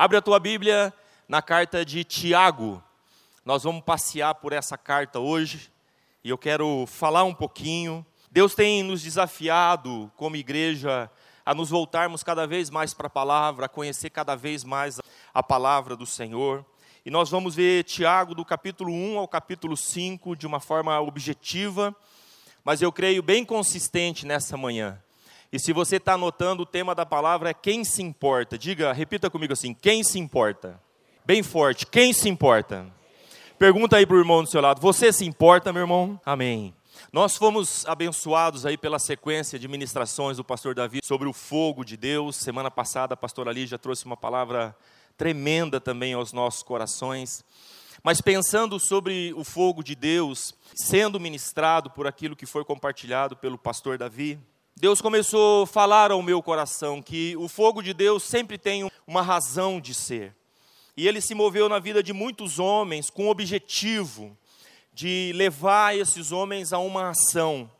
Abre a tua Bíblia na carta de Tiago. Nós vamos passear por essa carta hoje e eu quero falar um pouquinho. Deus tem nos desafiado como igreja a nos voltarmos cada vez mais para a palavra, a conhecer cada vez mais a palavra do Senhor. E nós vamos ver Tiago do capítulo 1 ao capítulo 5 de uma forma objetiva, mas eu creio bem consistente nessa manhã. E se você está anotando, o tema da palavra é quem se importa. Diga, repita comigo assim: quem se importa? Bem forte, quem se importa? Pergunta aí para o irmão do seu lado: você se importa, meu irmão? Amém. Nós fomos abençoados aí pela sequência de ministrações do pastor Davi sobre o fogo de Deus. Semana passada a pastora Lígia trouxe uma palavra tremenda também aos nossos corações. Mas pensando sobre o fogo de Deus sendo ministrado por aquilo que foi compartilhado pelo pastor Davi, Deus começou a falar ao meu coração que o fogo de Deus sempre tem uma razão de ser. E ele se moveu na vida de muitos homens com o objetivo de levar esses homens a uma ação.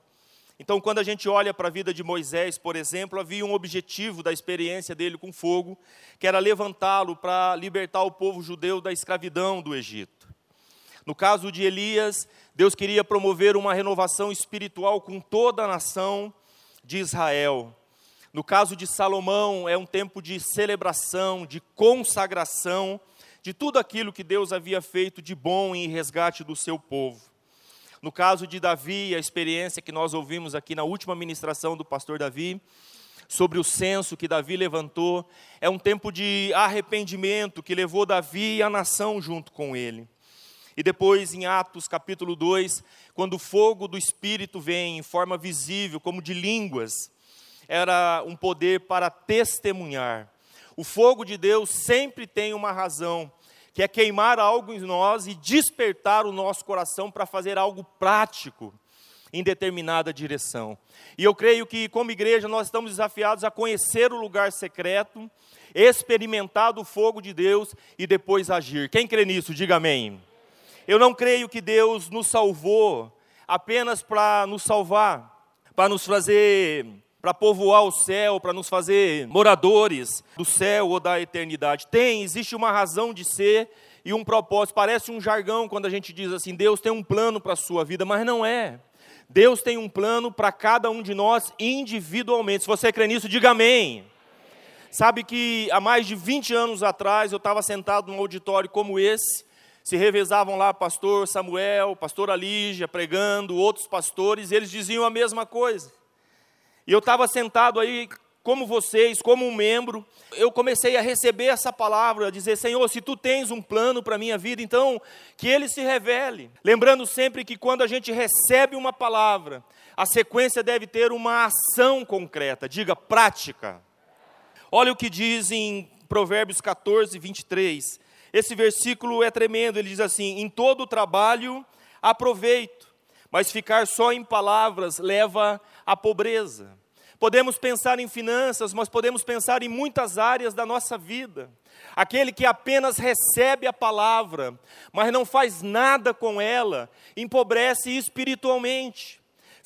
Então, quando a gente olha para a vida de Moisés, por exemplo, havia um objetivo da experiência dele com fogo, que era levantá-lo para libertar o povo judeu da escravidão do Egito. No caso de Elias, Deus queria promover uma renovação espiritual com toda a nação de Israel. No caso de Salomão, é um tempo de celebração, de consagração de tudo aquilo que Deus havia feito de bom em resgate do seu povo. No caso de Davi, a experiência que nós ouvimos aqui na última ministração do pastor Davi, sobre o censo que Davi levantou, é um tempo de arrependimento que levou Davi e a nação junto com ele. E depois, em Atos capítulo 2, quando o fogo do Espírito vem em forma visível, como de línguas, era um poder para testemunhar. O fogo de Deus sempre tem uma razão, que é queimar algo em nós e despertar o nosso coração para fazer algo prático em determinada direção. E eu creio que, como igreja, nós estamos desafiados a conhecer o lugar secreto, experimentar o fogo de Deus e depois agir. Quem crê nisso, diga amém. Eu não creio que Deus nos salvou apenas para nos salvar, para nos fazer, para povoar o céu, para nos fazer moradores do céu ou da eternidade. Tem, existe uma razão de ser e um propósito. Parece um jargão quando a gente diz assim: Deus tem um plano para a sua vida, mas não é. Deus tem um plano para cada um de nós individualmente. Se você crê nisso, diga amém. Sabe que há mais de 20 anos atrás eu estava sentado num auditório como esse, se revezavam lá pastor Samuel, pastor Alígia pregando, outros pastores, e eles diziam a mesma coisa. E eu estava sentado aí, como vocês, como um membro, eu comecei a receber essa palavra, a dizer: Senhor, se tu tens um plano para a minha vida, então que ele se revele. Lembrando sempre que quando a gente recebe uma palavra, a sequência deve ter uma ação concreta, diga prática. Olha o que diz em Provérbios 14, 23. Esse versículo é tremendo, ele diz assim: Em todo trabalho aproveito, mas ficar só em palavras leva à pobreza. Podemos pensar em finanças, mas podemos pensar em muitas áreas da nossa vida. Aquele que apenas recebe a palavra, mas não faz nada com ela, empobrece espiritualmente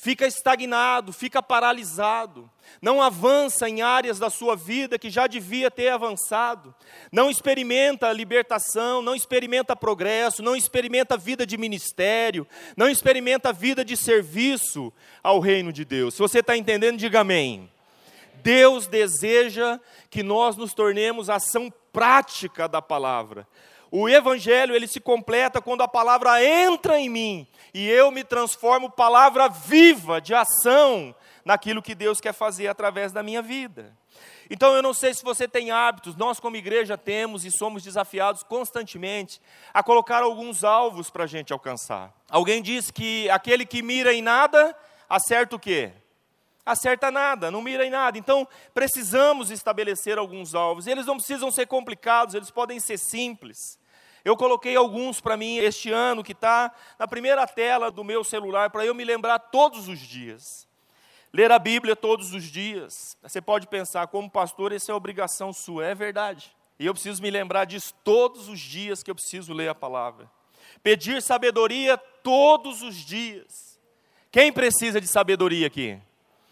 fica estagnado, fica paralisado, não avança em áreas da sua vida que já devia ter avançado, não experimenta libertação, não experimenta progresso, não experimenta vida de ministério, não experimenta vida de serviço ao reino de Deus. Se você está entendendo, diga amém. Deus deseja que nós nos tornemos ação prática da palavra. O evangelho ele se completa quando a palavra entra em mim e eu me transformo palavra viva de ação naquilo que Deus quer fazer através da minha vida. Então eu não sei se você tem hábitos, nós como igreja temos e somos desafiados constantemente a colocar alguns alvos para a gente alcançar. Alguém diz que aquele que mira em nada, acerta o quê? Acerta nada, não mira em nada. Então precisamos estabelecer alguns alvos. Eles não precisam ser complicados, eles podem ser simples. Eu coloquei alguns para mim este ano, que está na primeira tela do meu celular, para eu me lembrar todos os dias. Ler a Bíblia todos os dias. Você pode pensar, como pastor, essa é obrigação sua. É verdade. E eu preciso me lembrar disso todos os dias que eu preciso ler a palavra. Pedir sabedoria todos os dias. Quem precisa de sabedoria aqui?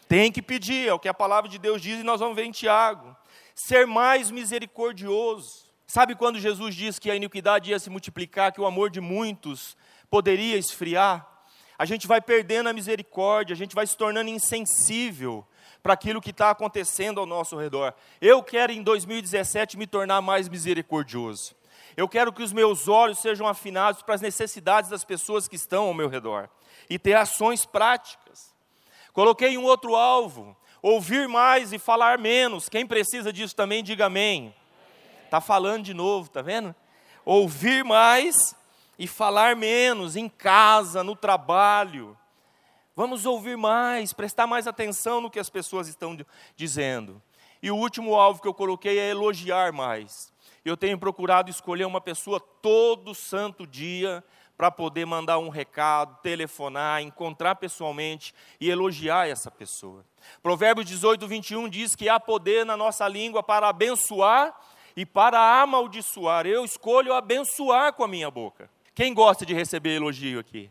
Tem que pedir, é o que a palavra de Deus diz e nós vamos ver em Tiago. Ser mais misericordioso Sabe quando Jesus disse que a iniquidade ia se multiplicar, que o amor de muitos poderia esfriar? A gente vai perdendo a misericórdia, a gente vai se tornando insensível para aquilo que está acontecendo ao nosso redor. Eu quero em 2017 me tornar mais misericordioso. Eu quero que os meus olhos sejam afinados para as necessidades das pessoas que estão ao meu redor e ter ações práticas. Coloquei um outro alvo: ouvir mais e falar menos. Quem precisa disso também, diga amém. Está falando de novo, está vendo? Ouvir mais e falar menos em casa, no trabalho. Vamos ouvir mais, prestar mais atenção no que as pessoas estão dizendo. E o último alvo que eu coloquei é elogiar mais. Eu tenho procurado escolher uma pessoa todo santo dia para poder mandar um recado, telefonar, encontrar pessoalmente e elogiar essa pessoa. Provérbios 18, 21 diz que há poder na nossa língua para abençoar e para amaldiçoar. Eu escolho abençoar com a minha boca. Quem gosta de receber elogio aqui?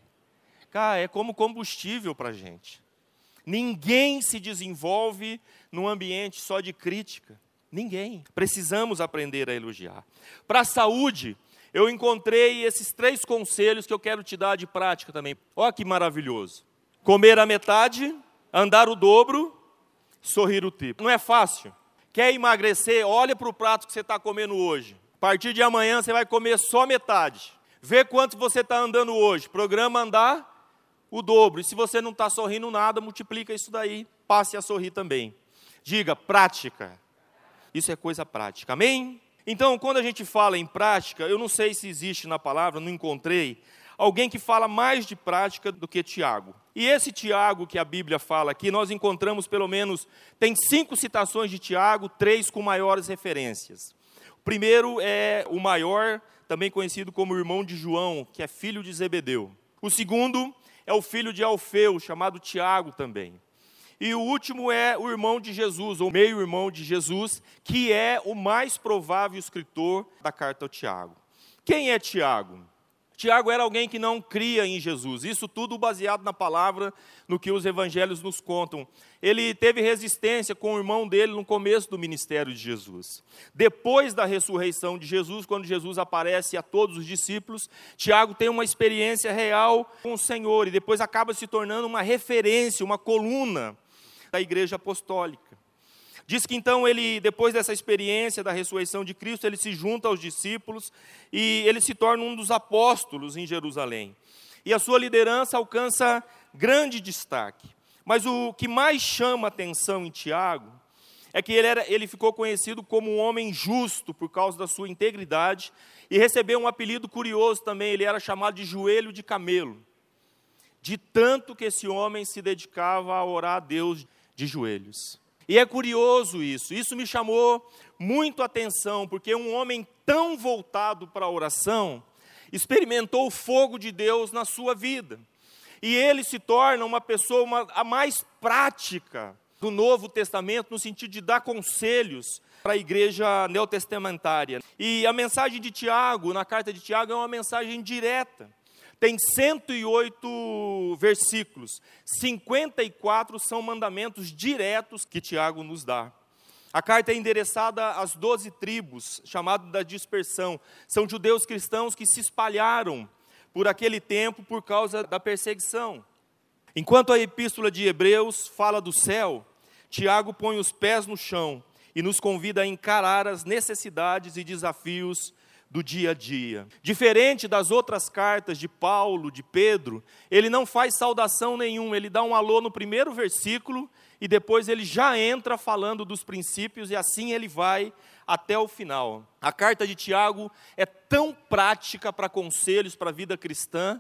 Cara, é como combustível para a gente. Ninguém se desenvolve num ambiente só de crítica. Ninguém. Precisamos aprender a elogiar. Para a saúde, eu encontrei esses três conselhos que eu quero te dar de prática também. Olha que maravilhoso. Comer a metade, andar o dobro, sorrir o triplo. Não é fácil. Quer emagrecer? Olha para o prato que você está comendo hoje. A partir de amanhã você vai comer só metade. Vê quanto você está andando hoje. Programa andar o dobro. E se você não está sorrindo nada, multiplica isso daí, passe a sorrir também. Diga, prática. Isso é coisa prática. Amém? Então, quando a gente fala em prática, eu não sei se existe na palavra, não encontrei, alguém que fala mais de prática do que Tiago. E esse Tiago que a Bíblia fala aqui, nós encontramos pelo menos, tem cinco citações de Tiago, três com maiores referências. O primeiro é o maior, também conhecido como irmão de João, que é filho de Zebedeu. O segundo é o filho de Alfeu, chamado Tiago também. E o último é o irmão de Jesus, ou meio-irmão de Jesus, que é o mais provável escritor da carta ao Tiago. Quem é Tiago? Tiago era alguém que não cria em Jesus. Isso tudo baseado na palavra, no que os evangelhos nos contam. Ele teve resistência com o irmão dele no começo do ministério de Jesus. Depois da ressurreição de Jesus, quando Jesus aparece a todos os discípulos, Tiago tem uma experiência real com o Senhor e depois acaba se tornando uma referência, uma coluna da igreja apostólica. Diz que então ele, depois dessa experiência da ressurreição de Cristo, ele se junta aos discípulos e ele se torna um dos apóstolos em Jerusalém. E a sua liderança alcança grande destaque. Mas o que mais chama atenção em Tiago é que ele, era, ele ficou conhecido como um homem justo por causa da sua integridade e recebeu um apelido curioso também, ele era chamado de joelho de camelo. De tanto que esse homem se dedicava a orar a Deus de joelhos. E é curioso isso, isso me chamou muito a atenção, porque um homem tão voltado para a oração experimentou o fogo de Deus na sua vida. E ele se torna uma pessoa uma, a mais prática do Novo Testamento, no sentido de dar conselhos para a igreja neotestamentária. E a mensagem de Tiago, na carta de Tiago, é uma mensagem direta tem 108 versículos, 54 são mandamentos diretos que Tiago nos dá. A carta é endereçada às doze tribos, chamado da dispersão. São judeus cristãos que se espalharam por aquele tempo por causa da perseguição. Enquanto a epístola de Hebreus fala do céu, Tiago põe os pés no chão e nos convida a encarar as necessidades e desafios do dia a dia. Diferente das outras cartas de Paulo, de Pedro, ele não faz saudação nenhuma, ele dá um alô no primeiro versículo e depois ele já entra falando dos princípios e assim ele vai até o final. A carta de Tiago é tão prática para conselhos para a vida cristã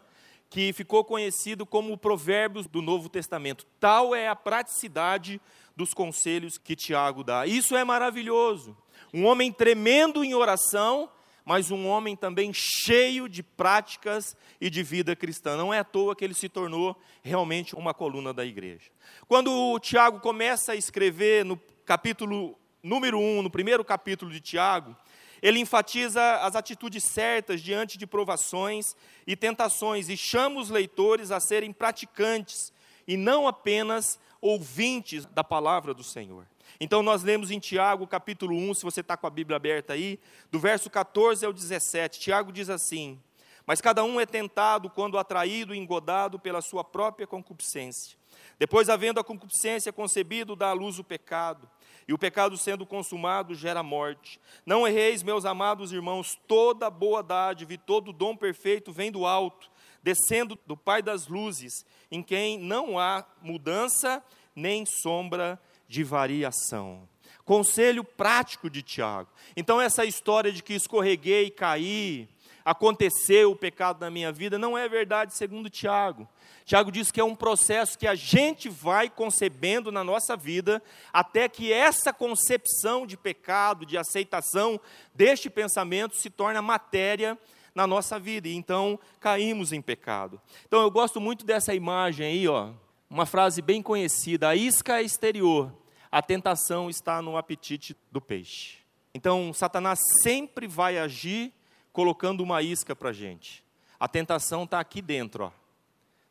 que ficou conhecido como o Provérbios do Novo Testamento. Tal é a praticidade dos conselhos que Tiago dá. Isso é maravilhoso. Um homem tremendo em oração, mas um homem também cheio de práticas e de vida cristã. Não é à toa que ele se tornou realmente uma coluna da igreja. Quando o Tiago começa a escrever no capítulo número 1, no primeiro capítulo de Tiago, ele enfatiza as atitudes certas diante de provações e tentações e chama os leitores a serem praticantes e não apenas ouvintes da palavra do Senhor. Então nós lemos em Tiago, capítulo 1, se você está com a Bíblia aberta aí, do verso 14 ao 17. Tiago diz assim: Mas cada um é tentado quando atraído e engodado pela sua própria concupiscência. Depois, havendo a concupiscência concebido, dá à luz o pecado. E o pecado sendo consumado gera morte. Não erreis, meus amados irmãos, toda boa dádiva e todo dom perfeito vem do alto, descendo do Pai das luzes, em quem não há mudança nem sombra de variação. Conselho prático de Tiago. Então, essa história de que escorreguei e caí, aconteceu o pecado na minha vida, não é verdade, segundo Tiago. Tiago diz que é um processo que a gente vai concebendo na nossa vida, até que essa concepção de pecado, de aceitação deste pensamento se torna matéria na nossa vida, e então caímos em pecado. Então eu gosto muito dessa imagem aí, ó, uma frase bem conhecida: a isca exterior, a tentação está no apetite do peixe. Então Satanás sempre vai agir colocando uma isca para a gente. A tentação está aqui dentro, ó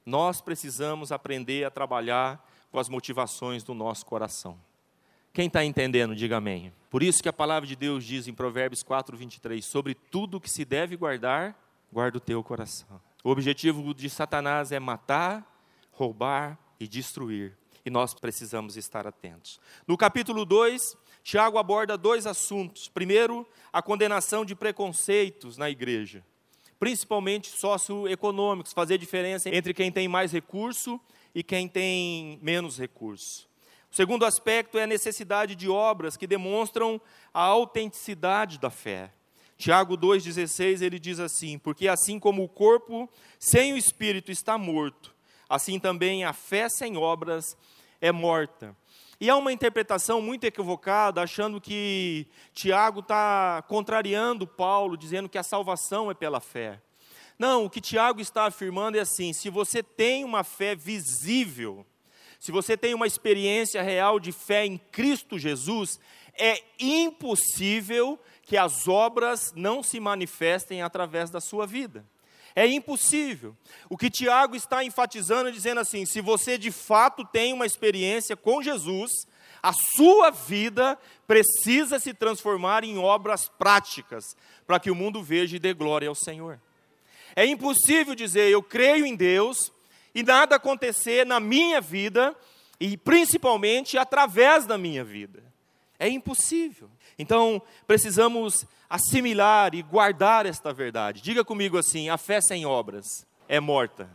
nós precisamos aprender a trabalhar com as motivações do nosso coração. Quem está entendendo, diga amém. Por isso que a palavra de Deus diz em Provérbios 4, 23, sobre tudo que se deve guardar, guarda o teu coração. O objetivo de Satanás é matar, roubar e destruir. E nós precisamos estar atentos. No capítulo 2, Tiago aborda dois assuntos. Primeiro, a condenação de preconceitos na igreja principalmente socioeconômicos, fazer diferença entre quem tem mais recurso e quem tem menos recurso. O segundo aspecto é a necessidade de obras que demonstram a autenticidade da fé. Tiago 2,16 ele diz assim: Porque assim como o corpo sem o espírito está morto, assim também a fé sem obras é morta. E há uma interpretação muito equivocada, achando que Tiago está contrariando Paulo, dizendo que a salvação é pela fé. Não, o que Tiago está afirmando é assim: se você tem uma fé visível, se você tem uma experiência real de fé em Cristo Jesus, é impossível que as obras não se manifestem através da sua vida. É impossível. O que Tiago está enfatizando, dizendo assim: se você de fato tem uma experiência com Jesus, a sua vida precisa se transformar em obras práticas, para que o mundo veja e dê glória ao Senhor. É impossível dizer eu creio em Deus e nada acontecer na minha vida e principalmente através da minha vida. É impossível. Então, precisamos assimilar e guardar esta verdade. Diga comigo assim: a fé sem obras é morta.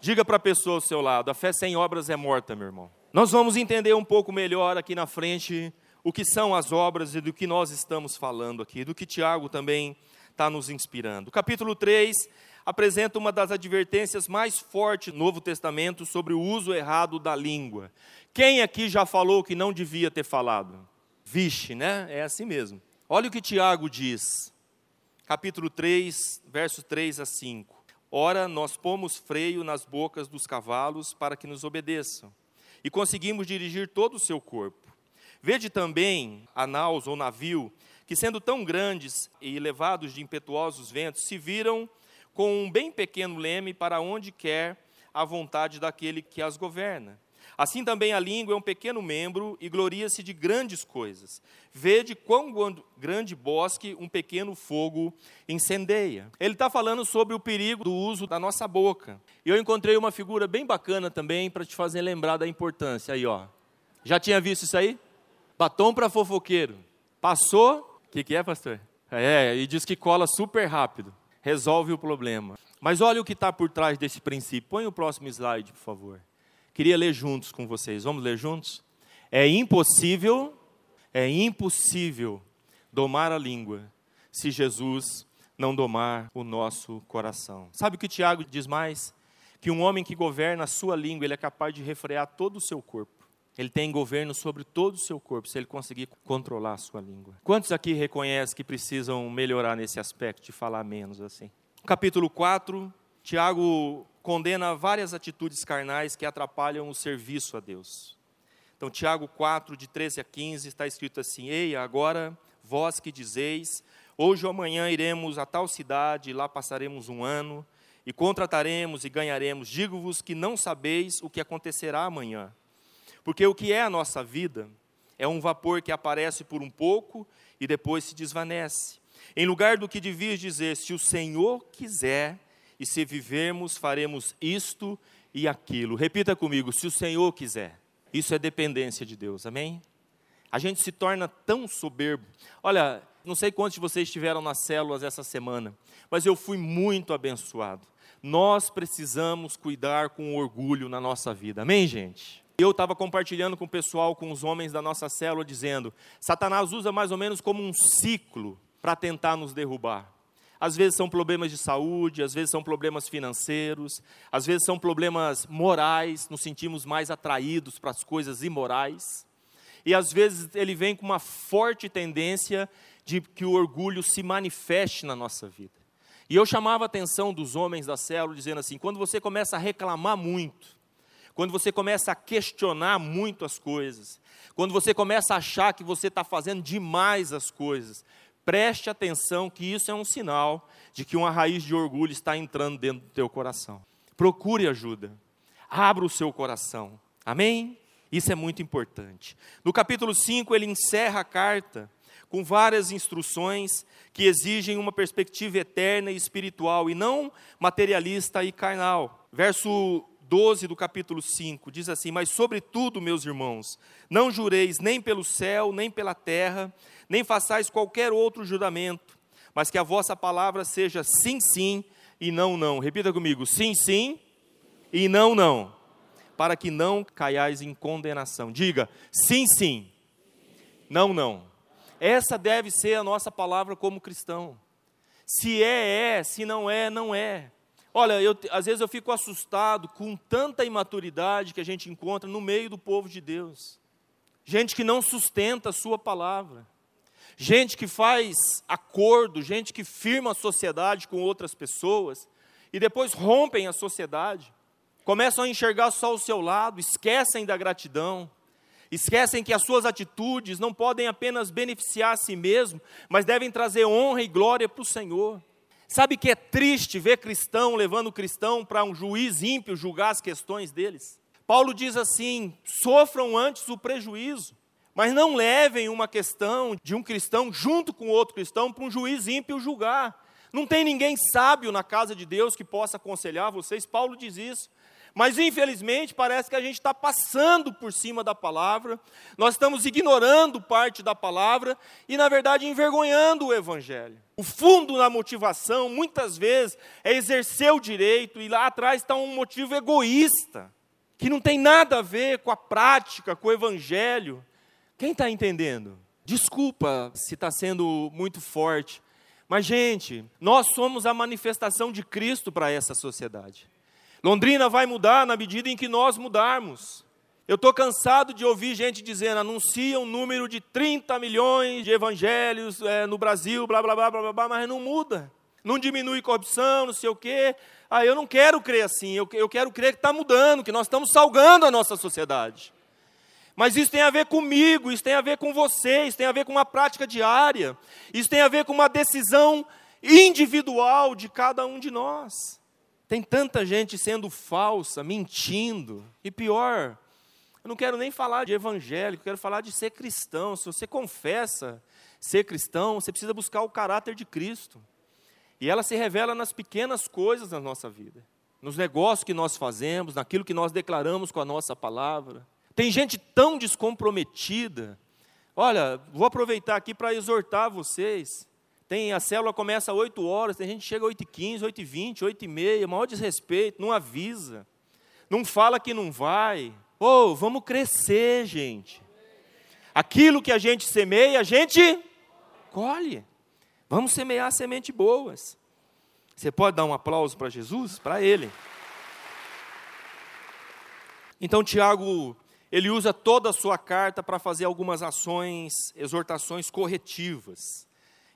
Diga para a pessoa ao seu lado: a fé sem obras é morta, meu irmão. Nós vamos entender um pouco melhor aqui na frente o que são as obras e do que nós estamos falando aqui, do que Tiago também está nos inspirando. Capítulo 3 apresenta uma das advertências mais fortes do Novo Testamento sobre o uso errado da língua. Quem aqui já falou que não devia ter falado? Vixe, né? É assim mesmo. Olha o que Tiago diz, capítulo 3, versos 3 a 5. Ora, nós pomos freio nas bocas dos cavalos para que nos obedeçam, e conseguimos dirigir todo o seu corpo. Vede também a naus ou navio, que sendo tão grandes e levados de impetuosos ventos, se viram com um bem pequeno leme para onde quer a vontade daquele que as governa. Assim também a língua é um pequeno membro e gloria-se de grandes coisas. Vede quão grande bosque um pequeno fogo incendeia. Ele está falando sobre o perigo do uso da nossa boca. E eu encontrei uma figura bem bacana também para te fazer lembrar da importância. Aí, ó. Já tinha visto isso aí? Batom para fofoqueiro. Passou? O que, que é, pastor? É, e diz que cola super rápido. Resolve o problema. Mas olha o que está por trás desse princípio. Põe o próximo slide, por favor. Queria ler juntos com vocês. Vamos ler juntos? É impossível, é impossível domar a língua se Jesus não domar o nosso coração. Sabe o que Tiago diz mais? Que um homem que governa a sua língua, ele é capaz de refrear todo o seu corpo. Ele tem governo sobre todo o seu corpo, se ele conseguir controlar a sua língua. Quantos aqui reconhecem que precisam melhorar nesse aspecto de falar menos assim? Capítulo 4, Tiago condena várias atitudes carnais que atrapalham o serviço a Deus. Então, Tiago 4, de 13 a 15, está escrito assim: Ei, agora vós que dizeis, hoje ou amanhã iremos a tal cidade, lá passaremos um ano, e contrataremos e ganharemos. Digo-vos que não sabeis o que acontecerá amanhã. Porque o que é a nossa vida é um vapor que aparece por um pouco e depois se desvanece. Em lugar do que devias dizer, se o Senhor quiser, e se vivermos, faremos isto e aquilo. Repita comigo, se o Senhor quiser. Isso é dependência de Deus, amém? A gente se torna tão soberbo. Olha, não sei quantos de vocês estiveram nas células essa semana, mas eu fui muito abençoado. Nós precisamos cuidar com orgulho na nossa vida, amém, gente? Eu estava compartilhando com o pessoal, com os homens da nossa célula, dizendo: Satanás usa mais ou menos como um ciclo para tentar nos derrubar. Às vezes são problemas de saúde, às vezes são problemas financeiros, às vezes são problemas morais, nos sentimos mais atraídos para as coisas imorais. E às vezes ele vem com uma forte tendência de que o orgulho se manifeste na nossa vida. E eu chamava a atenção dos homens da célula dizendo assim: quando você começa a reclamar muito, quando você começa a questionar muito as coisas, quando você começa a achar que você está fazendo demais as coisas, preste atenção que isso é um sinal de que uma raiz de orgulho está entrando dentro do teu coração. Procure ajuda. Abra o seu coração. Amém? Isso é muito importante. No capítulo 5, ele encerra a carta com várias instruções que exigem uma perspectiva eterna e espiritual e não materialista e carnal. Verso 12 do capítulo 5 diz assim: Mas, sobretudo, meus irmãos, não jureis nem pelo céu, nem pela terra, nem façais qualquer outro juramento, mas que a vossa palavra seja sim, sim e não, não. Repita comigo: sim, sim e não, não, para que não caiais em condenação. Diga: sim, sim, não, não. Essa deve ser a nossa palavra como cristão. Se é, é, se não é, não é. Olha, eu, às vezes eu fico assustado com tanta imaturidade que a gente encontra no meio do povo de Deus. Gente que não sustenta a sua palavra gente que faz acordo, gente que firma a sociedade com outras pessoas e depois rompem a sociedade, começam a enxergar só o seu lado, esquecem da gratidão, esquecem que as suas atitudes não podem apenas beneficiar a si mesmo, mas devem trazer honra e glória para o Senhor. Sabe que é triste ver cristão levando cristão para um juiz ímpio julgar as questões deles? Paulo diz assim: sofram antes o prejuízo. Mas não levem uma questão de um cristão junto com outro cristão para um juiz ímpio julgar. Não tem ninguém sábio na casa de Deus que possa aconselhar vocês. Paulo diz isso. Mas infelizmente parece que a gente está passando por cima da palavra, nós estamos ignorando parte da palavra e, na verdade, envergonhando o Evangelho. O fundo da motivação, muitas vezes, é exercer o direito e lá atrás está um motivo egoísta, que não tem nada a ver com a prática, com o Evangelho. Quem está entendendo? Desculpa se está sendo muito forte, mas, gente, nós somos a manifestação de Cristo para essa sociedade. Londrina vai mudar na medida em que nós mudarmos. Eu estou cansado de ouvir gente dizendo, anuncia um número de 30 milhões de evangelhos é, no Brasil, blá, blá, blá, blá, blá, mas não muda. Não diminui corrupção, não sei o quê. Ah, eu não quero crer assim, eu, eu quero crer que está mudando, que nós estamos salgando a nossa sociedade. Mas isso tem a ver comigo, isso tem a ver com você, isso tem a ver com uma prática diária, isso tem a ver com uma decisão individual de cada um de nós. Tem tanta gente sendo falsa, mentindo, e pior, eu não quero nem falar de evangélico, quero falar de ser cristão. Se você confessa ser cristão, você precisa buscar o caráter de Cristo. E ela se revela nas pequenas coisas da nossa vida, nos negócios que nós fazemos, naquilo que nós declaramos com a nossa palavra. Tem gente tão descomprometida. Olha, vou aproveitar aqui para exortar vocês. Tem, a célula começa às 8 horas, tem gente que chega às 8h15, 8h20, 8h30, maior desrespeito, não avisa, não fala que não vai. Ô, oh, vamos crescer, gente. Aquilo que a gente semeia, a gente colhe. Vamos semear semente boas. Você pode dar um aplauso para Jesus? Para ele. Então, Tiago ele usa toda a sua carta para fazer algumas ações, exortações corretivas.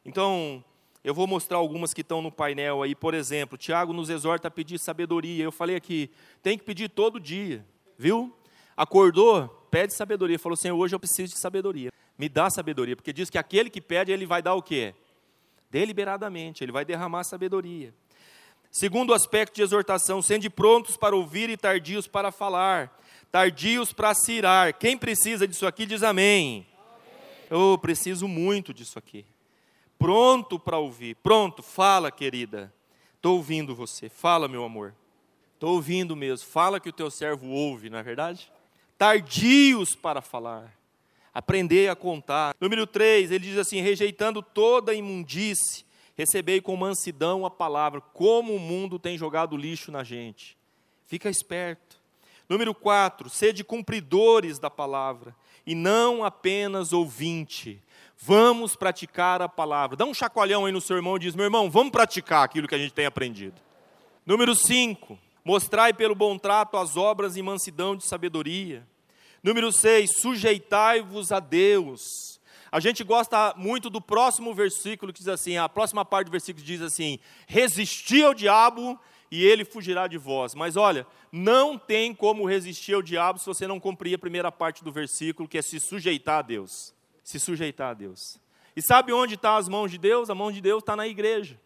Então, eu vou mostrar algumas que estão no painel aí. Por exemplo, Tiago nos exorta a pedir sabedoria. Eu falei aqui, tem que pedir todo dia, viu? Acordou, pede sabedoria. Falou, Senhor, hoje eu preciso de sabedoria. Me dá sabedoria, porque diz que aquele que pede, ele vai dar o quê? Deliberadamente, ele vai derramar sabedoria. Segundo aspecto de exortação, sendo prontos para ouvir e tardios para falar tardios para cirar. Quem precisa disso aqui diz amém. Eu preciso muito disso aqui. Pronto para ouvir. Pronto, fala, querida. Estou ouvindo você. Fala, meu amor. Estou ouvindo mesmo. Fala que o teu servo ouve, não é verdade? Tardios para falar. Aprender a contar. Número 3, ele diz assim: rejeitando toda imundície, recebei com mansidão a palavra. Como o mundo tem jogado lixo na gente. Fica esperto. Número 4, sede cumpridores da palavra e não apenas ouvinte. Vamos praticar a palavra. Dá um chacoalhão aí no seu irmão e diz: meu irmão, vamos praticar aquilo que a gente tem aprendido. Número 5, Mostrai pelo bom trato as obras e mansidão de sabedoria. Número 6, sujeitai-vos a Deus. A gente gosta muito do próximo versículo que diz assim, a próxima parte do versículo diz assim: resisti ao diabo e ele fugirá de vós. Mas olha, não tem como resistir ao diabo se você não cumprir a primeira parte do versículo, que é se sujeitar a Deus. Se sujeitar a Deus. E sabe onde estão tá as mãos de Deus? A mão de Deus está na igreja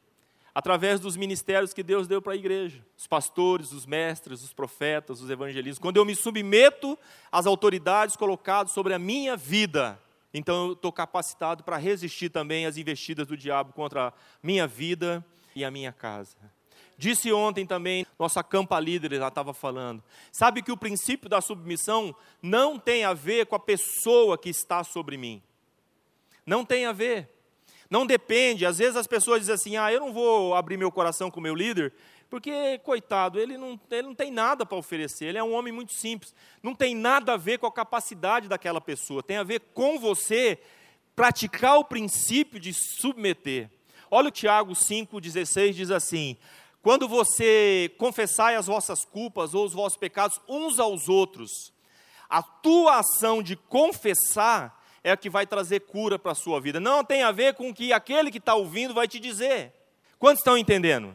através dos ministérios que Deus deu para a igreja. Os pastores, os mestres, os profetas, os evangelistas. Quando eu me submeto às autoridades colocadas sobre a minha vida, então eu estou capacitado para resistir também às investidas do diabo contra a minha vida e a minha casa. Disse ontem também, nossa campa líder já estava falando. Sabe que o princípio da submissão não tem a ver com a pessoa que está sobre mim. Não tem a ver. Não depende, às vezes as pessoas dizem assim: ah, eu não vou abrir meu coração com o meu líder, porque, coitado, ele não, ele não tem nada para oferecer, ele é um homem muito simples. Não tem nada a ver com a capacidade daquela pessoa, tem a ver com você praticar o princípio de submeter. Olha o Tiago 5,16 diz assim: quando você confessai as vossas culpas ou os vossos pecados uns aos outros, a tua ação de confessar é a que vai trazer cura para a sua vida. Não tem a ver com o que aquele que está ouvindo vai te dizer. Quantos estão entendendo?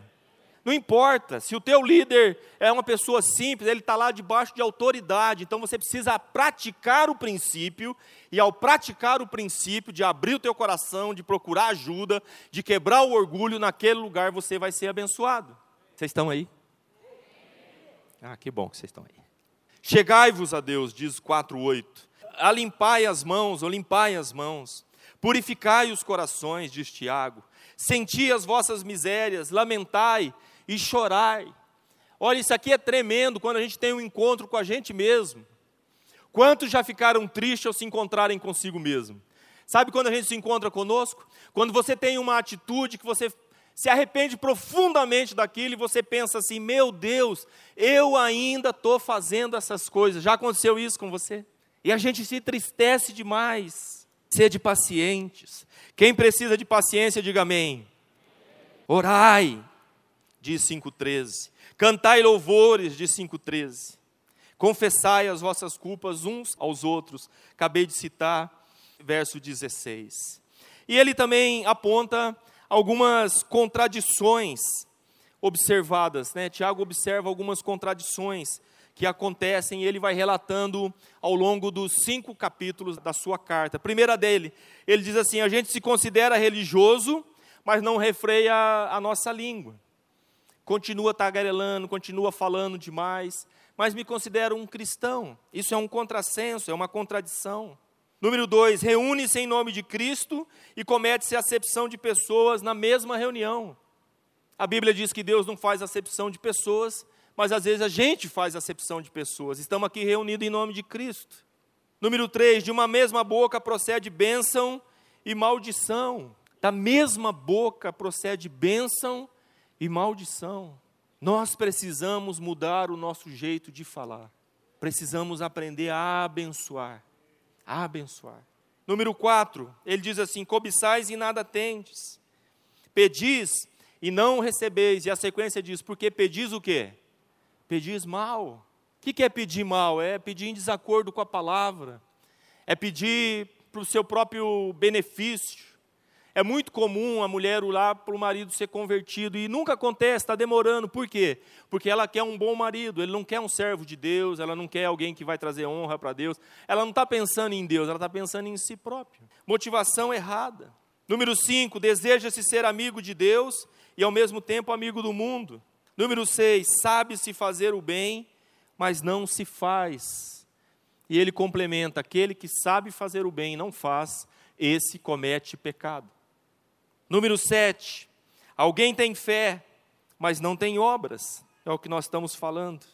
Não importa, se o teu líder é uma pessoa simples, ele está lá debaixo de autoridade, então você precisa praticar o princípio, e ao praticar o princípio de abrir o teu coração, de procurar ajuda, de quebrar o orgulho, naquele lugar você vai ser abençoado. Vocês estão aí? Ah, que bom que vocês estão aí. Chegai-vos a Deus, diz 4,8 alimpai as mãos, ou limpai as mãos, purificai os corações, diz Tiago, senti as vossas misérias, lamentai e chorai. Olha, isso aqui é tremendo quando a gente tem um encontro com a gente mesmo. Quantos já ficaram tristes ao se encontrarem consigo mesmo? Sabe quando a gente se encontra conosco? Quando você tem uma atitude que você se arrepende profundamente daquilo e você pensa assim: meu Deus, eu ainda estou fazendo essas coisas. Já aconteceu isso com você? E a gente se entristece demais. Sede pacientes. Quem precisa de paciência, diga amém. Orai, diz 5,13. Cantai louvores, diz 5,13. Confessai as vossas culpas uns aos outros. Acabei de citar, verso 16. E ele também aponta algumas contradições observadas. Né? Tiago observa algumas contradições que acontecem, e ele vai relatando ao longo dos cinco capítulos da sua carta. A primeira dele, ele diz assim: a gente se considera religioso, mas não refreia a nossa língua. Continua tagarelando, continua falando demais, mas me considero um cristão. Isso é um contrassenso, é uma contradição. Número dois, reúne-se em nome de Cristo e comete-se acepção de pessoas na mesma reunião. A Bíblia diz que Deus não faz acepção de pessoas, mas às vezes a gente faz acepção de pessoas. Estamos aqui reunidos em nome de Cristo. Número 3, de uma mesma boca procede bênção e maldição. Da mesma boca procede bênção e maldição. Nós precisamos mudar o nosso jeito de falar. Precisamos aprender a abençoar. A abençoar. Número 4, ele diz assim: cobiçais e nada tendes. Pedis e não recebeis. E a sequência diz: porque pedis o quê? Pedis mal. O que é pedir mal? É pedir em desacordo com a palavra. É pedir para o seu próprio benefício. É muito comum a mulher lá para o marido ser convertido e nunca acontece, está demorando. Por quê? Porque ela quer um bom marido, ele não quer um servo de Deus, ela não quer alguém que vai trazer honra para Deus. Ela não está pensando em Deus, ela está pensando em si própria. Motivação errada. Número 5, deseja-se ser amigo de Deus e ao mesmo tempo amigo do mundo. Número 6, sabe-se fazer o bem, mas não se faz. E ele complementa: aquele que sabe fazer o bem e não faz, esse comete pecado. Número 7. Alguém tem fé, mas não tem obras. É o que nós estamos falando.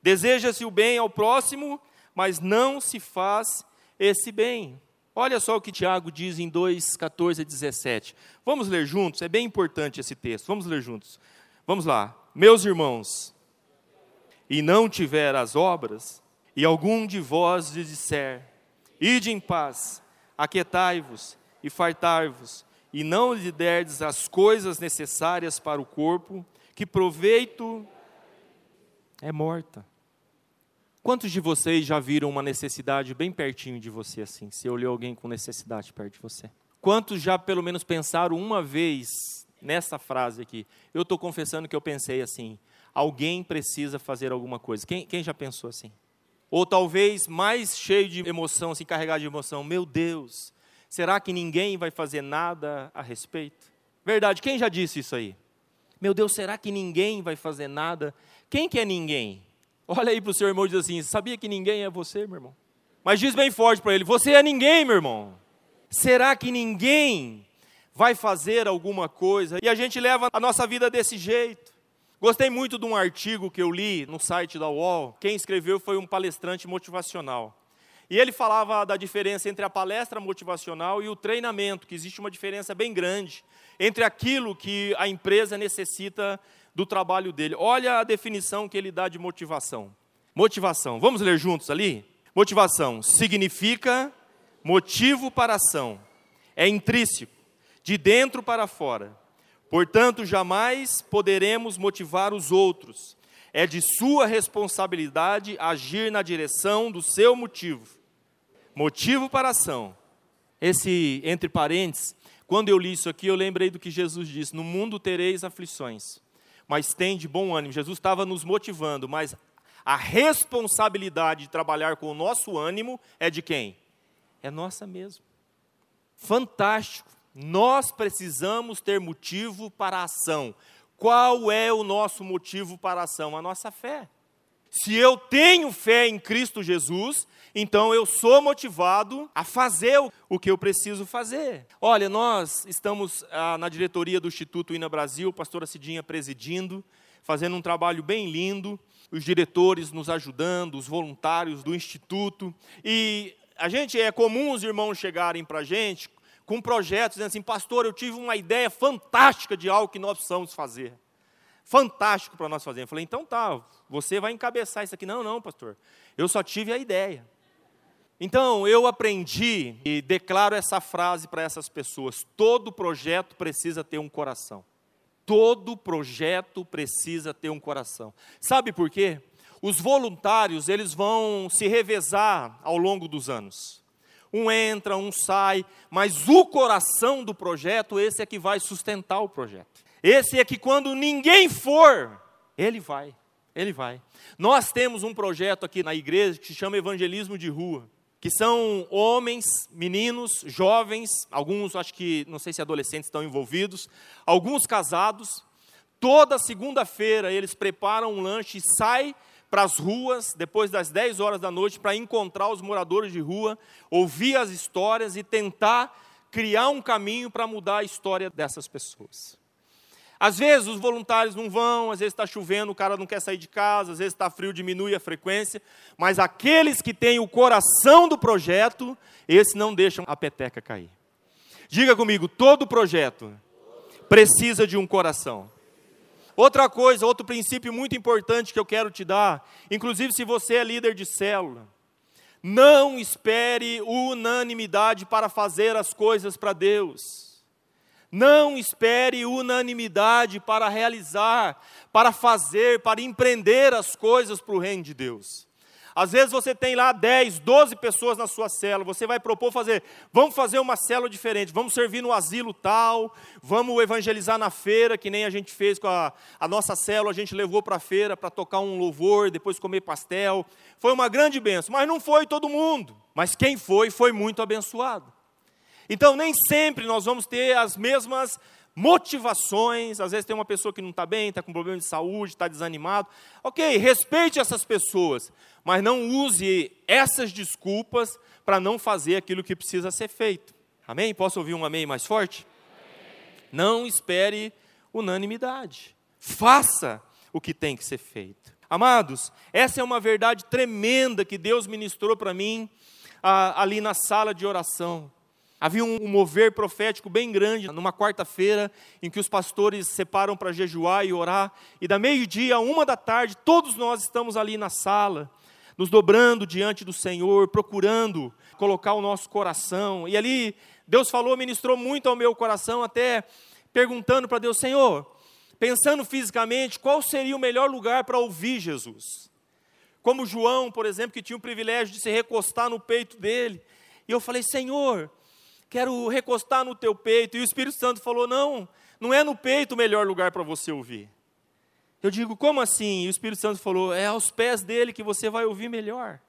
Deseja-se o bem ao próximo, mas não se faz esse bem. Olha só o que Tiago diz em 2, 14 a 17. Vamos ler juntos? É bem importante esse texto. Vamos ler juntos. Vamos lá. Meus irmãos, e não tiver as obras, e algum de vós lhe disser: Ide em paz, aquietai-vos e fartai-vos, e não lhe derdes as coisas necessárias para o corpo, que proveito é morta. Quantos de vocês já viram uma necessidade bem pertinho de você assim? Se olhou alguém com necessidade perto de você? Quantos já pelo menos pensaram uma vez nessa frase aqui? Eu estou confessando que eu pensei assim: alguém precisa fazer alguma coisa. Quem, quem já pensou assim? Ou talvez mais cheio de emoção, assim, carregado de emoção: meu Deus, será que ninguém vai fazer nada a respeito? Verdade, quem já disse isso aí? Meu Deus, será que ninguém vai fazer nada? Quem que é ninguém? Olha aí para o seu irmão e diz assim: sabia que ninguém é você, meu irmão? Mas diz bem forte para ele: você é ninguém, meu irmão. Será que ninguém vai fazer alguma coisa? E a gente leva a nossa vida desse jeito. Gostei muito de um artigo que eu li no site da UOL. Quem escreveu foi um palestrante motivacional. E ele falava da diferença entre a palestra motivacional e o treinamento, que existe uma diferença bem grande entre aquilo que a empresa necessita do trabalho dele. Olha a definição que ele dá de motivação. Motivação, vamos ler juntos ali? Motivação significa motivo para ação, é intrínseco, de dentro para fora. Portanto, jamais poderemos motivar os outros. É de sua responsabilidade agir na direção do seu motivo. Motivo para ação. Esse, entre parênteses, quando eu li isso aqui, eu lembrei do que Jesus disse: No mundo tereis aflições mas tem de bom ânimo. Jesus estava nos motivando, mas a responsabilidade de trabalhar com o nosso ânimo é de quem? É nossa mesmo. Fantástico. Nós precisamos ter motivo para a ação. Qual é o nosso motivo para a ação? A nossa fé. Se eu tenho fé em Cristo Jesus, então eu sou motivado a fazer o que eu preciso fazer. Olha, nós estamos ah, na diretoria do Instituto Ina Brasil, pastora Cidinha presidindo, fazendo um trabalho bem lindo, os diretores nos ajudando, os voluntários do Instituto. E a gente, é comum os irmãos chegarem para a gente com projetos, dizendo assim, pastor, eu tive uma ideia fantástica de algo que nós precisamos fazer fantástico para nós fazer. Eu falei, então tá, você vai encabeçar isso aqui. Não, não, pastor, eu só tive a ideia. Então, eu aprendi e declaro essa frase para essas pessoas: todo projeto precisa ter um coração. Todo projeto precisa ter um coração. Sabe por quê? Os voluntários, eles vão se revezar ao longo dos anos. Um entra, um sai, mas o coração do projeto, esse é que vai sustentar o projeto. Esse é que quando ninguém for, ele vai. Ele vai. Nós temos um projeto aqui na igreja que se chama Evangelismo de Rua, que são homens, meninos, jovens, alguns acho que não sei se adolescentes estão envolvidos, alguns casados. Toda segunda-feira eles preparam um lanche e saem para as ruas depois das 10 horas da noite para encontrar os moradores de rua, ouvir as histórias e tentar criar um caminho para mudar a história dessas pessoas. Às vezes os voluntários não vão, às vezes está chovendo, o cara não quer sair de casa, às vezes está frio, diminui a frequência, mas aqueles que têm o coração do projeto, esses não deixam a peteca cair. Diga comigo, todo projeto precisa de um coração. Outra coisa, outro princípio muito importante que eu quero te dar, inclusive se você é líder de célula, não espere unanimidade para fazer as coisas para Deus. Não espere unanimidade para realizar, para fazer, para empreender as coisas para o reino de Deus. Às vezes você tem lá 10, 12 pessoas na sua célula, você vai propor fazer, vamos fazer uma célula diferente, vamos servir no asilo tal, vamos evangelizar na feira, que nem a gente fez com a, a nossa célula, a gente levou para a feira para tocar um louvor, depois comer pastel. Foi uma grande benção, mas não foi todo mundo. Mas quem foi, foi muito abençoado. Então, nem sempre nós vamos ter as mesmas motivações. Às vezes tem uma pessoa que não está bem, está com problema de saúde, está desanimado. Ok, respeite essas pessoas, mas não use essas desculpas para não fazer aquilo que precisa ser feito. Amém? Posso ouvir um amém mais forte? Não espere unanimidade. Faça o que tem que ser feito. Amados, essa é uma verdade tremenda que Deus ministrou para mim ah, ali na sala de oração. Havia um, mover profético bem grande numa quarta-feira, em que os pastores separam para jejuar e orar, e da meio-dia a uma da tarde, todos nós estamos ali na sala, nos dobrando diante do Senhor, procurando colocar o nosso coração. E ali Deus falou, ministrou muito ao meu coração, até perguntando para Deus: Senhor, pensando fisicamente, qual seria o melhor lugar para ouvir Jesus? Como João, por exemplo, que tinha o privilégio de se recostar no peito dele. E eu falei: Senhor, quero recostar no teu peito. E o Espírito Santo falou: Não, não é no peito o melhor lugar para você ouvir. Eu digo: Como assim? E o Espírito Santo falou: É aos pés dele que você vai ouvir melhor.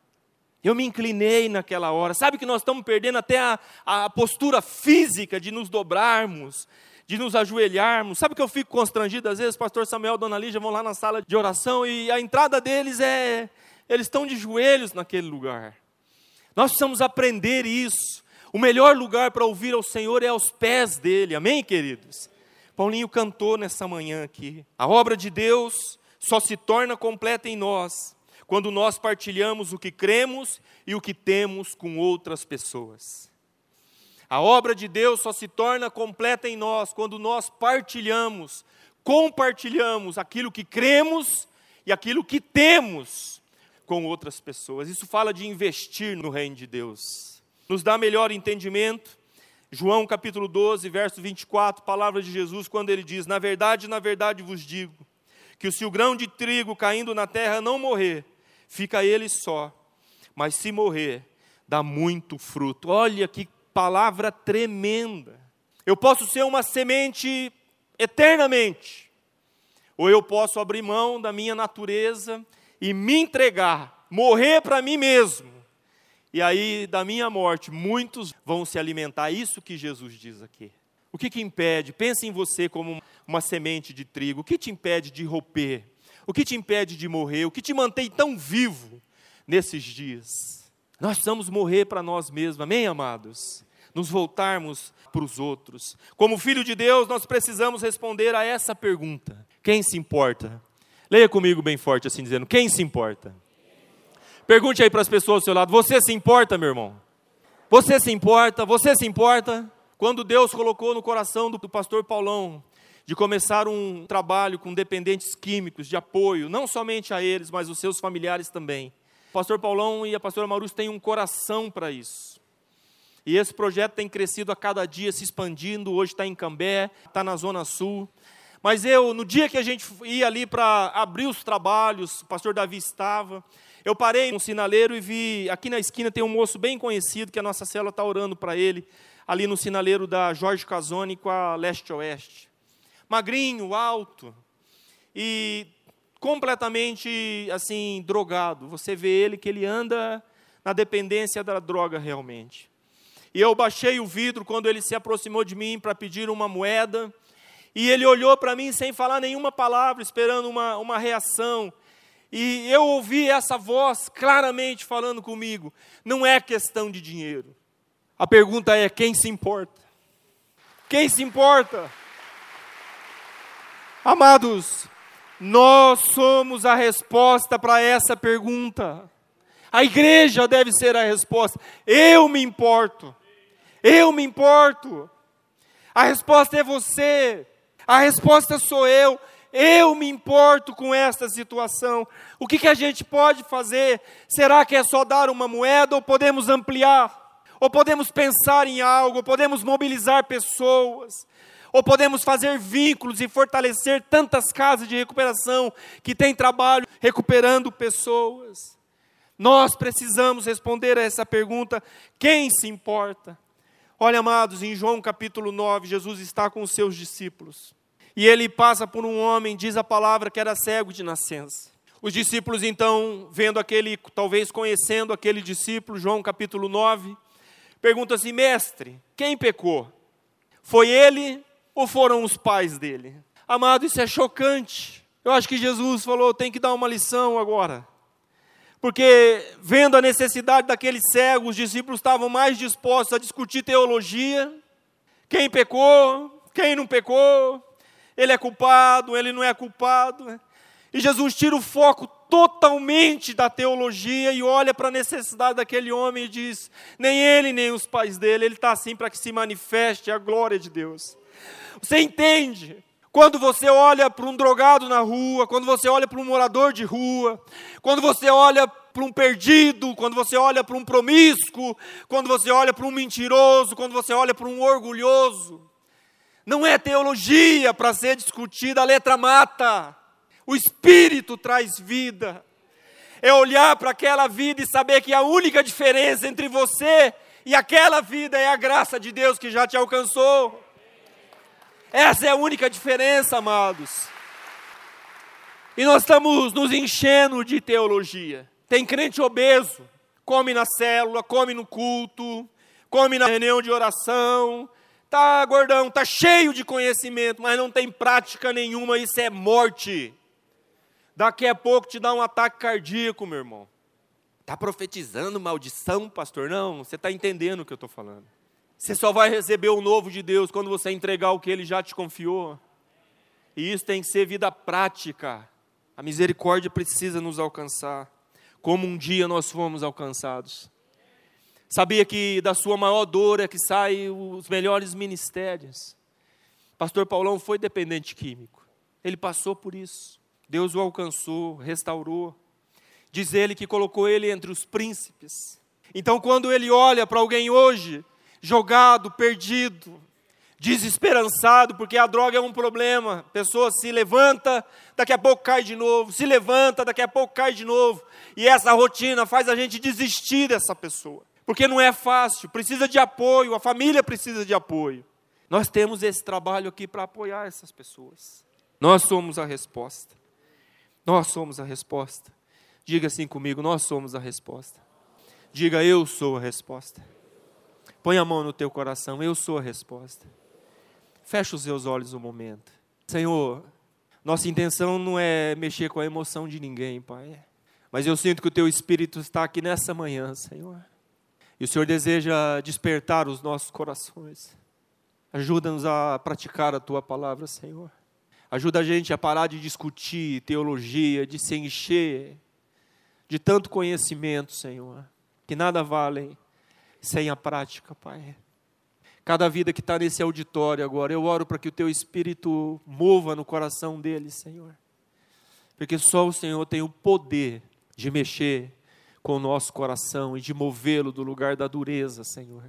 Eu me inclinei naquela hora. Sabe que nós estamos perdendo até a, a postura física de nos dobrarmos, de nos ajoelharmos. Sabe que eu fico constrangido às vezes? Pastor Samuel e Dona Lígia vão lá na sala de oração e a entrada deles é. Eles estão de joelhos naquele lugar. Nós precisamos aprender isso. O melhor lugar para ouvir ao Senhor é aos pés dele, amém, queridos? Paulinho cantou nessa manhã aqui. A obra de Deus só se torna completa em nós quando nós partilhamos o que cremos e o que temos com outras pessoas. A obra de Deus só se torna completa em nós quando nós partilhamos, compartilhamos aquilo que cremos e aquilo que temos com outras pessoas. Isso fala de investir no reino de Deus nos dá melhor entendimento. João capítulo 12, verso 24, palavra de Jesus, quando ele diz: Na verdade, na verdade vos digo, que se o grão de trigo caindo na terra não morrer, fica ele só, mas se morrer, dá muito fruto. Olha que palavra tremenda. Eu posso ser uma semente eternamente, ou eu posso abrir mão da minha natureza e me entregar, morrer para mim mesmo e aí, da minha morte, muitos vão se alimentar. Isso que Jesus diz aqui. O que, que impede? Pense em você como uma semente de trigo. O que te impede de romper? O que te impede de morrer? O que te mantém tão vivo nesses dias? Nós precisamos morrer para nós mesmos, amém, amados? Nos voltarmos para os outros. Como filho de Deus, nós precisamos responder a essa pergunta: quem se importa? Leia comigo bem forte, assim dizendo: quem se importa? Pergunte aí para as pessoas do seu lado: você se importa, meu irmão? Você se importa? Você se importa? Quando Deus colocou no coração do pastor Paulão de começar um trabalho com dependentes químicos, de apoio, não somente a eles, mas os seus familiares também. O pastor Paulão e a pastora Marus têm um coração para isso. E esse projeto tem crescido a cada dia, se expandindo. Hoje está em Cambé, está na Zona Sul. Mas eu, no dia que a gente ia ali para abrir os trabalhos, o pastor Davi estava, eu parei no sinaleiro e vi, aqui na esquina tem um moço bem conhecido, que a nossa célula está orando para ele, ali no sinaleiro da Jorge Casoni com a leste-oeste. Magrinho, alto, e completamente, assim, drogado. Você vê ele que ele anda na dependência da droga realmente. E eu baixei o vidro quando ele se aproximou de mim para pedir uma moeda, e ele olhou para mim sem falar nenhuma palavra, esperando uma, uma reação. E eu ouvi essa voz claramente falando comigo: não é questão de dinheiro. A pergunta é: quem se importa? Quem se importa? Amados, nós somos a resposta para essa pergunta. A igreja deve ser a resposta. Eu me importo. Eu me importo. A resposta é você. A resposta sou eu. Eu me importo com esta situação. O que, que a gente pode fazer? Será que é só dar uma moeda ou podemos ampliar? Ou podemos pensar em algo? Ou podemos mobilizar pessoas? Ou podemos fazer vínculos e fortalecer tantas casas de recuperação que têm trabalho recuperando pessoas? Nós precisamos responder a essa pergunta: quem se importa? Olha, amados, em João capítulo 9, Jesus está com os seus discípulos. E ele passa por um homem, diz a palavra, que era cego de nascença. Os discípulos, então, vendo aquele, talvez conhecendo aquele discípulo, João capítulo 9, perguntam assim: Mestre, quem pecou? Foi ele ou foram os pais dele? Amado, isso é chocante. Eu acho que Jesus falou: tem que dar uma lição agora. Porque, vendo a necessidade daquele cego, os discípulos estavam mais dispostos a discutir teologia. Quem pecou, quem não pecou, ele é culpado, ele não é culpado. E Jesus tira o foco totalmente da teologia e olha para a necessidade daquele homem e diz: nem ele, nem os pais dele, ele está assim para que se manifeste a glória de Deus. Você entende? Quando você olha para um drogado na rua, quando você olha para um morador de rua, quando você olha para um perdido, quando você olha para um promíscuo, quando você olha para um mentiroso, quando você olha para um orgulhoso, não é teologia para ser discutida, a letra mata. O espírito traz vida. É olhar para aquela vida e saber que a única diferença entre você e aquela vida é a graça de Deus que já te alcançou. Essa é a única diferença, amados. E nós estamos nos enchendo de teologia. Tem crente obeso, come na célula, come no culto, come na reunião de oração, tá gordão, tá cheio de conhecimento, mas não tem prática nenhuma, isso é morte. Daqui a pouco te dá um ataque cardíaco, meu irmão. Está profetizando maldição, pastor? Não, você está entendendo o que eu estou falando. Você só vai receber o novo de Deus quando você entregar o que Ele já te confiou. E isso tem que ser vida prática. A misericórdia precisa nos alcançar, como um dia nós fomos alcançados. Sabia que da sua maior dor é que saem os melhores ministérios. Pastor Paulão foi dependente químico. Ele passou por isso. Deus o alcançou, restaurou. Diz ele que colocou ele entre os príncipes. Então, quando ele olha para alguém hoje jogado, perdido, desesperançado, porque a droga é um problema. A pessoa se levanta, daqui a pouco cai de novo, se levanta, daqui a pouco cai de novo. E essa rotina faz a gente desistir dessa pessoa. Porque não é fácil, precisa de apoio, a família precisa de apoio. Nós temos esse trabalho aqui para apoiar essas pessoas. Nós somos a resposta. Nós somos a resposta. Diga assim comigo: nós somos a resposta. Diga, eu sou a resposta. Põe a mão no teu coração, eu sou a resposta. Fecha os seus olhos um momento. Senhor, nossa intenção não é mexer com a emoção de ninguém, Pai. Mas eu sinto que o teu Espírito está aqui nessa manhã, Senhor. E o Senhor deseja despertar os nossos corações. Ajuda-nos a praticar a tua palavra, Senhor. Ajuda a gente a parar de discutir teologia, de se encher de tanto conhecimento, Senhor, que nada valem sem a prática, Pai. Cada vida que está nesse auditório agora, eu oro para que o Teu Espírito mova no coração deles, Senhor. Porque só o Senhor tem o poder de mexer com o nosso coração e de movê-lo do lugar da dureza, Senhor,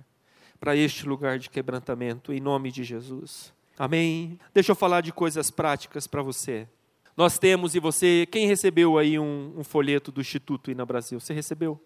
para este lugar de quebrantamento, em nome de Jesus. Amém? Deixa eu falar de coisas práticas para você. Nós temos, e você, quem recebeu aí um, um folheto do Instituto Ina Brasil? Você recebeu?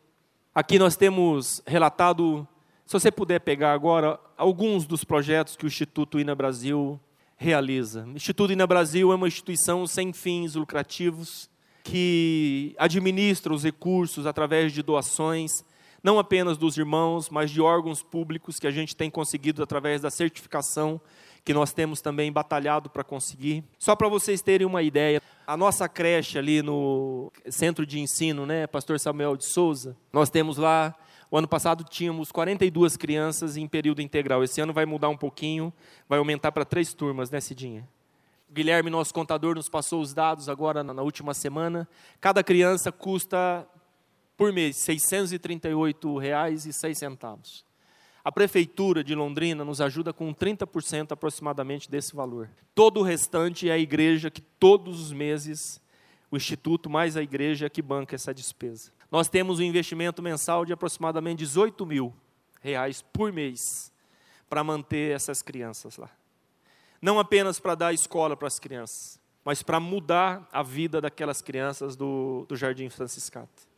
Aqui nós temos relatado, se você puder pegar agora, alguns dos projetos que o Instituto Ina Brasil realiza. O Instituto Ina Brasil é uma instituição sem fins lucrativos que administra os recursos através de doações, não apenas dos irmãos, mas de órgãos públicos que a gente tem conseguido através da certificação que nós temos também batalhado para conseguir. Só para vocês terem uma ideia, a nossa creche ali no centro de ensino, né, Pastor Samuel de Souza, nós temos lá, o ano passado tínhamos 42 crianças em período integral. Esse ano vai mudar um pouquinho, vai aumentar para três turmas, né, Cidinha? O Guilherme, nosso contador, nos passou os dados agora na última semana. Cada criança custa por mês R$ 638,06. A prefeitura de Londrina nos ajuda com 30% aproximadamente desse valor. Todo o restante é a igreja que todos os meses o instituto mais a igreja que banca essa despesa. Nós temos um investimento mensal de aproximadamente 18 mil reais por mês para manter essas crianças lá. Não apenas para dar escola para as crianças, mas para mudar a vida daquelas crianças do, do Jardim Franciscato.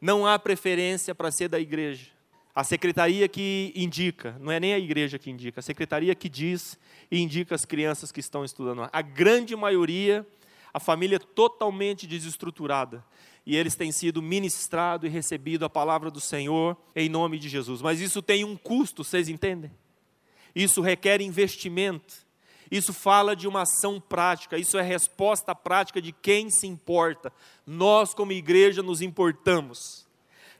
Não há preferência para ser da igreja a secretaria que indica, não é nem a igreja que indica, a secretaria que diz e indica as crianças que estão estudando. A grande maioria, a família é totalmente desestruturada. E eles têm sido ministrados e recebido a palavra do Senhor em nome de Jesus. Mas isso tem um custo, vocês entendem? Isso requer investimento. Isso fala de uma ação prática, isso é resposta prática de quem se importa. Nós, como igreja, nos importamos.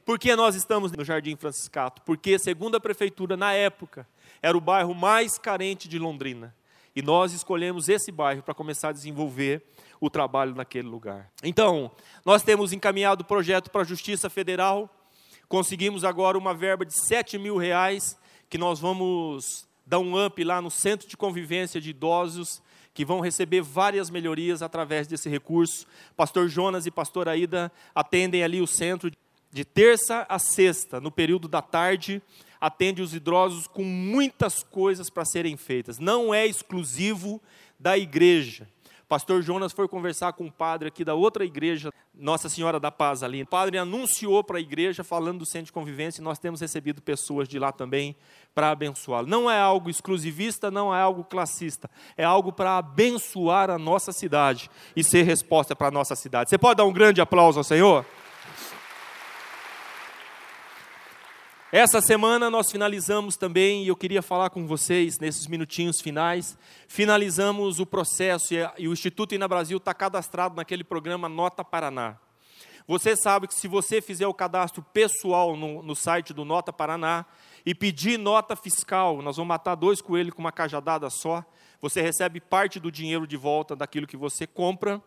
Por que nós estamos no Jardim Franciscato? Porque, segundo a prefeitura, na época, era o bairro mais carente de Londrina. E nós escolhemos esse bairro para começar a desenvolver o trabalho naquele lugar. Então, nós temos encaminhado o projeto para a Justiça Federal, conseguimos agora uma verba de 7 mil reais, que nós vamos dar um up lá no Centro de Convivência de Idosos, que vão receber várias melhorias através desse recurso. Pastor Jonas e Pastor Aida atendem ali o centro de terça a sexta, no período da tarde, atende os idosos com muitas coisas para serem feitas. Não é exclusivo da igreja. Pastor Jonas foi conversar com um padre aqui da outra igreja, Nossa Senhora da Paz ali. O padre anunciou para a igreja, falando do centro de convivência, e nós temos recebido pessoas de lá também para abençoá-lo. Não é algo exclusivista, não é algo classista, é algo para abençoar a nossa cidade e ser resposta para a nossa cidade. Você pode dar um grande aplauso ao Senhor? Essa semana nós finalizamos também, e eu queria falar com vocês nesses minutinhos finais, finalizamos o processo e, o Instituto Ina Brasil está cadastrado naquele programa Nota Paraná. Você sabe que se você fizer o cadastro pessoal no, no site do Nota Paraná e pedir nota fiscal, nós vamos matar dois coelhos com uma cajadada só, você recebe parte do dinheiro de volta daquilo que você compra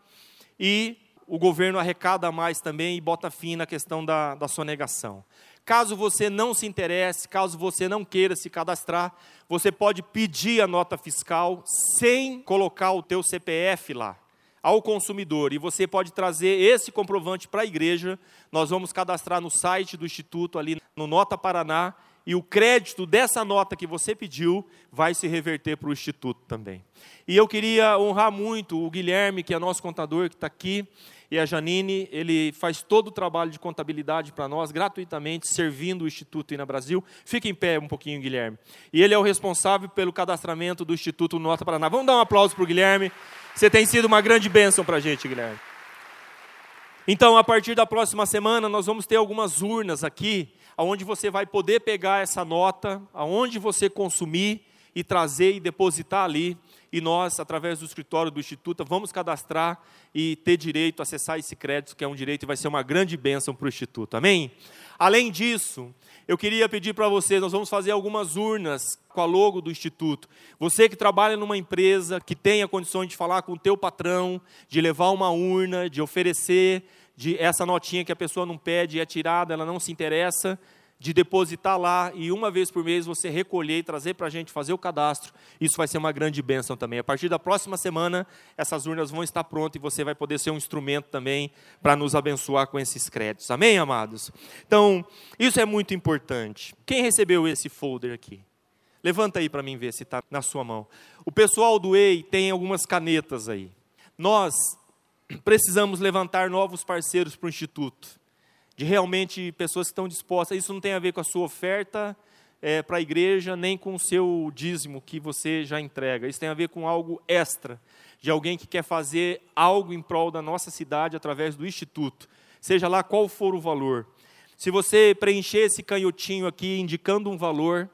e o governo arrecada mais também e bota fim na questão da, da sonegação. Caso você não se interesse, caso você não queira se cadastrar, você pode pedir a nota fiscal sem colocar o teu CPF lá ao consumidor e você pode trazer esse comprovante para a igreja. Nós vamos cadastrar no site do instituto ali no Nota Paraná e o crédito dessa nota que você pediu vai se reverter para o instituto também. E eu queria honrar muito o Guilherme, que é nosso contador, que está aqui e a Janine, ele faz todo o trabalho de contabilidade para nós, gratuitamente, servindo o Instituto Ina Brasil. Fica em pé um pouquinho, Guilherme. E ele é o responsável pelo cadastramento do Instituto Nota Paraná. Vamos dar um aplauso para o Guilherme. Você tem sido uma grande bênção para a gente, Guilherme. Então, a partir da próxima semana, nós vamos ter algumas urnas aqui, onde você vai poder pegar essa nota, aonde você consumir e trazer e depositar ali e nós, através do escritório do Instituto, vamos cadastrar e ter direito a acessar esse crédito, que é um direito e vai ser uma grande bênção para o Instituto. Amém? Além disso, eu queria pedir para vocês, nós vamos fazer algumas urnas com a logo do Instituto. Você que trabalha numa empresa, que tenha condições de falar com o teu patrão, de levar uma urna, de oferecer, de essa notinha que a pessoa não pede é tirada, ela não se interessa, de depositar lá e uma vez por mês você recolher e trazer para a gente fazer o cadastro. Isso vai ser uma grande bênção também. A partir da próxima semana, essas urnas vão estar prontas e você vai poder ser um instrumento também para nos abençoar com esses créditos. Amém, amados? Então, isso é muito importante. Quem recebeu esse folder aqui? Levanta aí para mim ver se está na sua mão. O pessoal do EI tem algumas canetas aí. Nós precisamos levantar novos parceiros para o Instituto de realmente pessoas que estão dispostas. Isso não tem a ver com a sua oferta é, para a igreja, nem com o seu dízimo que você já entrega. Isso tem a ver com algo extra, de alguém que quer fazer algo em prol da nossa cidade através do instituto, seja lá qual for o valor. Se você preencher esse canhotinho aqui indicando um valor,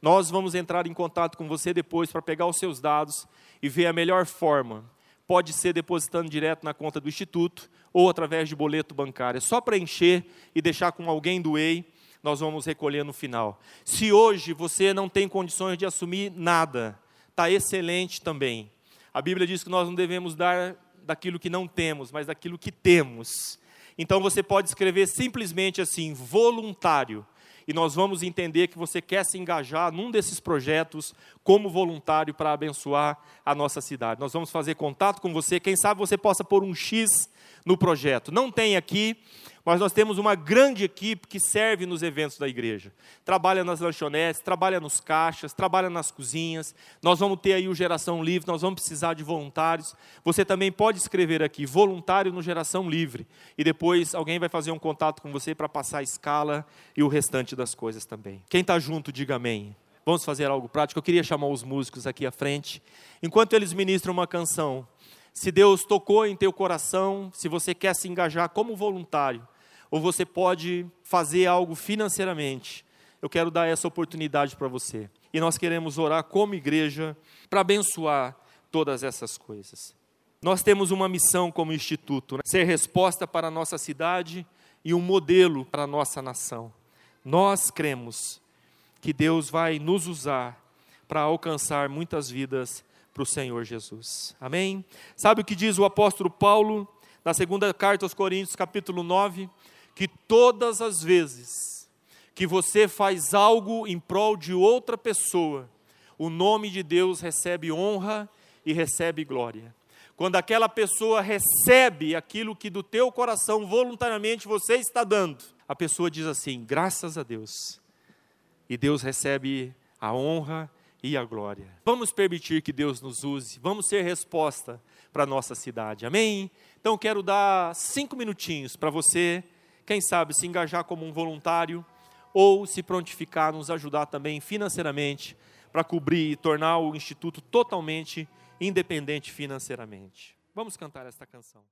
nós vamos entrar em contato com você depois para pegar os seus dados e ver a melhor forma. Pode ser depositando direto na conta do instituto, ou através de boleto bancário. É só preencher e deixar com alguém do EI, nós vamos recolher no final. Se hoje você não tem condições de assumir nada, está excelente também. A Bíblia diz que nós não devemos dar daquilo que não temos, mas daquilo que temos. Então você pode escrever simplesmente assim, voluntário. E nós vamos entender que você quer se engajar num desses projetos como voluntário para abençoar a nossa cidade. Nós vamos fazer contato com você. Quem sabe você possa pôr um X no projeto. Não tem aqui, mas nós temos uma grande equipe que serve nos eventos da igreja. Trabalha nas lanchonetes, trabalha nos caixas, trabalha nas cozinhas. Nós vamos ter aí o Geração Livre, nós vamos precisar de voluntários. Você também pode escrever aqui, voluntário no Geração Livre. E depois alguém vai fazer um contato com você para passar a escala e o restante das coisas também. Quem está junto, diga amém. Vamos fazer algo prático. Eu queria chamar os músicos aqui à frente. Enquanto eles ministram uma canção, se Deus tocou em teu coração, se você quer se engajar como voluntário, ou você pode fazer algo financeiramente, eu quero dar essa oportunidade para você. E nós queremos orar como igreja para abençoar todas essas coisas. Nós temos uma missão como instituto, né? ser resposta para a nossa cidade e um modelo para a nossa nação. Nós cremos que Deus vai nos usar para alcançar muitas vidas para o Senhor Jesus. Amém? Sabe o que diz o apóstolo Paulo na segunda carta aos Coríntios, capítulo 9? Que todas as vezes que você faz algo em prol de outra pessoa, o nome de Deus recebe honra e recebe glória. Quando aquela pessoa recebe aquilo que do teu coração voluntariamente você está dando, a pessoa diz assim: graças a Deus. E Deus recebe a honra e a glória. Vamos permitir que Deus nos use, vamos ser resposta para a nossa cidade, amém? Então quero dar cinco minutinhos para você, quem sabe, se engajar como um voluntário ou se prontificar, nos ajudar também financeiramente para cobrir e tornar o Instituto totalmente independente financeiramente. Vamos cantar esta canção.